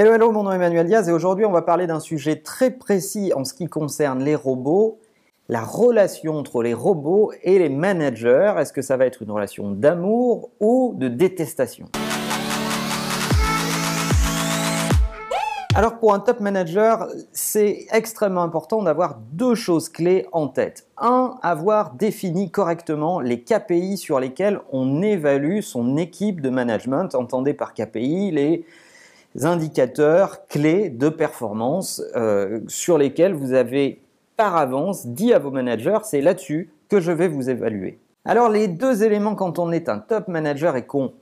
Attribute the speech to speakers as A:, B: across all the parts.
A: Hello, hello, mon nom est Emmanuel Diaz et aujourd'hui on va parler d'un sujet très précis en ce qui concerne les robots, la relation entre les robots et les managers. Est-ce que ça va être une relation d'amour ou de détestation? Alors pour un top manager, c'est extrêmement important d'avoir deux choses clés en tête. Un, avoir défini correctement les KPI sur lesquels on évalue son équipe de management. Entendez par KPI les indicateurs clés de performance euh, sur lesquels vous avez par avance dit à vos managers, c'est là-dessus que je vais vous évaluer. Alors les deux éléments quand on est un top manager et qu'on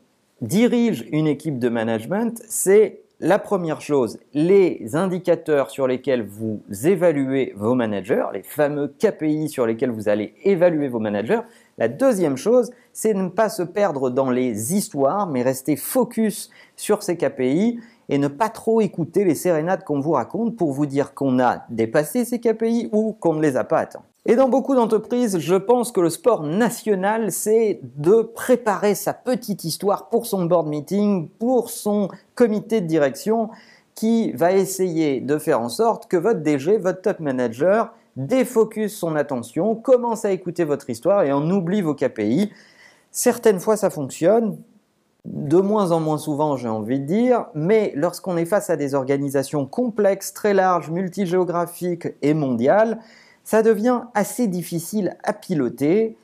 A: dirige une équipe de management, c'est la première chose, les indicateurs sur lesquels vous évaluez vos managers, les fameux KPI sur lesquels vous allez évaluer vos managers. La deuxième chose, c'est ne pas se perdre dans les histoires, mais rester focus sur ces KPI et ne pas trop écouter les sérénades qu'on vous raconte pour vous dire qu'on a dépassé ces KPI ou qu'on ne les a pas atteints. Et dans beaucoup d'entreprises, je pense que le sport national, c'est de préparer sa petite histoire pour son board meeting, pour son comité de direction, qui va essayer de faire en sorte que votre DG, votre top manager, défocus son attention, commence à écouter votre histoire et en oublie vos KPI. Certaines fois, ça fonctionne, de moins en moins souvent, j'ai envie de dire, mais lorsqu'on est face à des organisations complexes, très larges, multigéographiques et mondiales, ça devient assez difficile à piloter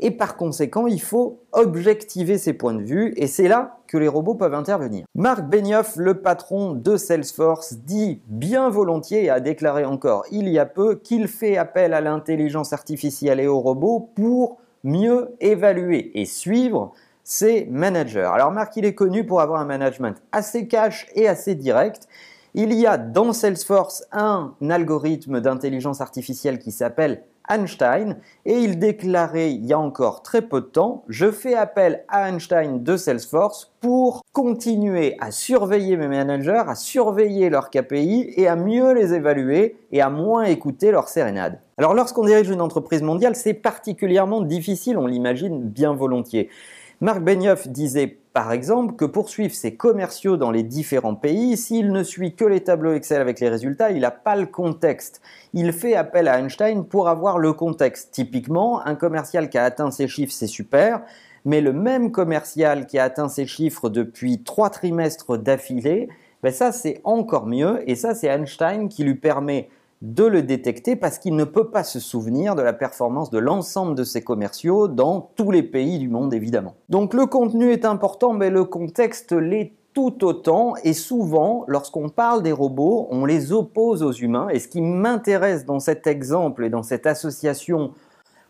A: et par conséquent, il faut objectiver ses points de vue et c'est là que les robots peuvent intervenir. Marc Benioff, le patron de Salesforce, dit bien volontiers et a déclaré encore il y a peu qu'il fait appel à l'intelligence artificielle et aux robots pour mieux évaluer et suivre c'est manager. Alors Marc, il est connu pour avoir un management assez cash et assez direct. Il y a dans Salesforce un algorithme d'intelligence artificielle qui s'appelle Einstein et il déclarait il y a encore très peu de temps, je fais appel à Einstein de Salesforce pour continuer à surveiller mes managers, à surveiller leurs KPI et à mieux les évaluer et à moins écouter leurs sérénades. Alors lorsqu'on dirige une entreprise mondiale, c'est particulièrement difficile, on l'imagine bien volontiers. Marc Benioff disait par exemple que pour suivre ses commerciaux dans les différents pays, s'il ne suit que les tableaux Excel avec les résultats, il n'a pas le contexte. Il fait appel à Einstein pour avoir le contexte. Typiquement, un commercial qui a atteint ses chiffres, c'est super, mais le même commercial qui a atteint ses chiffres depuis trois trimestres d'affilée, ben ça c'est encore mieux, et ça c'est Einstein qui lui permet de le détecter parce qu'il ne peut pas se souvenir de la performance de l'ensemble de ses commerciaux dans tous les pays du monde évidemment. Donc le contenu est important mais le contexte l'est tout autant et souvent lorsqu'on parle des robots on les oppose aux humains et ce qui m'intéresse dans cet exemple et dans cette association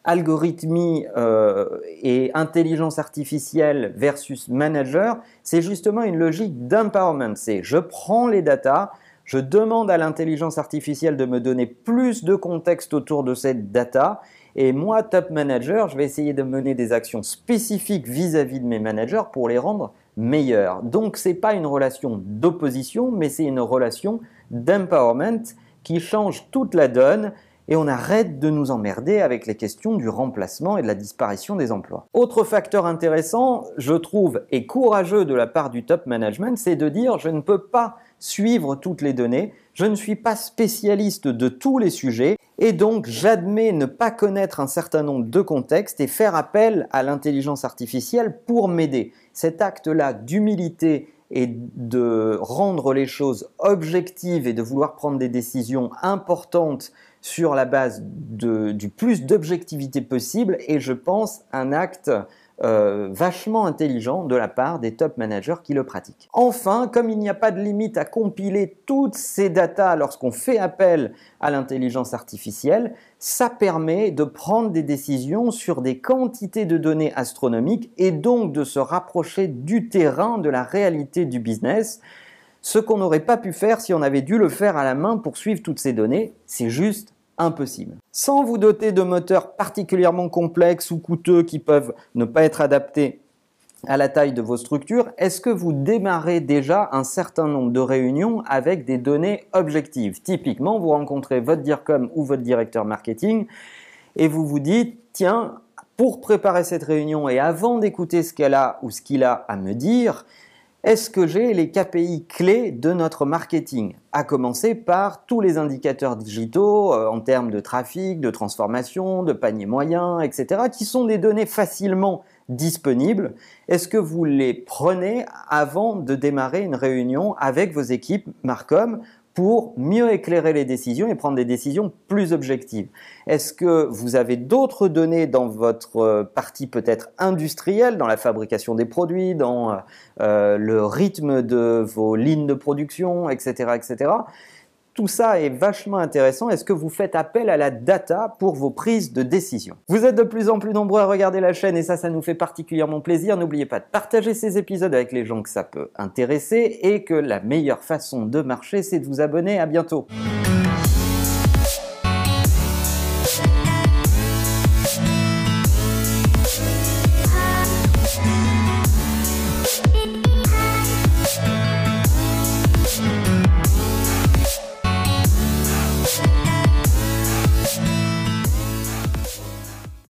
A: algorithmie euh, et intelligence artificielle versus manager, c'est justement une logique d'empowerment. C'est je prends les datas, je demande à l'intelligence artificielle de me donner plus de contexte autour de cette data. Et moi, top manager, je vais essayer de mener des actions spécifiques vis-à-vis de mes managers pour les rendre meilleurs. Donc, ce n'est pas une relation d'opposition, mais c'est une relation d'empowerment qui change toute la donne et on arrête de nous emmerder avec les questions du remplacement et de la disparition des emplois. Autre facteur intéressant, je trouve, et courageux de la part du top management, c'est de dire je ne peux pas suivre toutes les données, je ne suis pas spécialiste de tous les sujets et donc j'admets ne pas connaître un certain nombre de contextes et faire appel à l'intelligence artificielle pour m'aider. Cet acte-là d'humilité et de rendre les choses objectives et de vouloir prendre des décisions importantes sur la base du plus d'objectivité possible et je pense un acte euh, vachement intelligent de la part des top managers qui le pratiquent. Enfin, comme il n'y a pas de limite à compiler toutes ces datas lorsqu'on fait appel à l'intelligence artificielle, ça permet de prendre des décisions sur des quantités de données astronomiques et donc de se rapprocher du terrain, de la réalité du business. Ce qu'on n'aurait pas pu faire si on avait dû le faire à la main pour suivre toutes ces données, c'est juste Sans vous doter de moteurs particulièrement complexes ou coûteux qui peuvent ne pas être adaptés à la taille de vos structures, est-ce que vous démarrez déjà un certain nombre de réunions avec des données objectives? Typiquement, vous rencontrez votre DIRCOM ou votre directeur marketing et vous vous dites, tiens, pour préparer cette réunion et avant d'écouter ce qu'elle a ou ce qu'il a à me dire, est-ce que j'ai les KPI clés de notre marketing? À commencer par tous les indicateurs digitaux euh, en termes de trafic, de transformation, de panier moyen, etc., qui sont des données facilement disponibles. Est-ce que vous les prenez avant de démarrer une réunion avec vos équipes Marcom pour mieux éclairer les décisions et prendre des décisions plus objectives. Est-ce que vous avez d'autres données dans votre euh, partie peut-être industrielle, dans la fabrication des produits, dans euh, le rythme de vos lignes de production, etc. Tout ça est vachement intéressant. Est-ce que vous faites appel à la data pour vos prises de décision? Vous êtes de plus en plus nombreux à regarder la chaîne et ça, ça nous fait particulièrement plaisir. N'oubliez pas de partager ces épisodes avec les gens que ça peut intéresser et que la meilleure façon de marcher, c'est de vous abonner. À bientôt.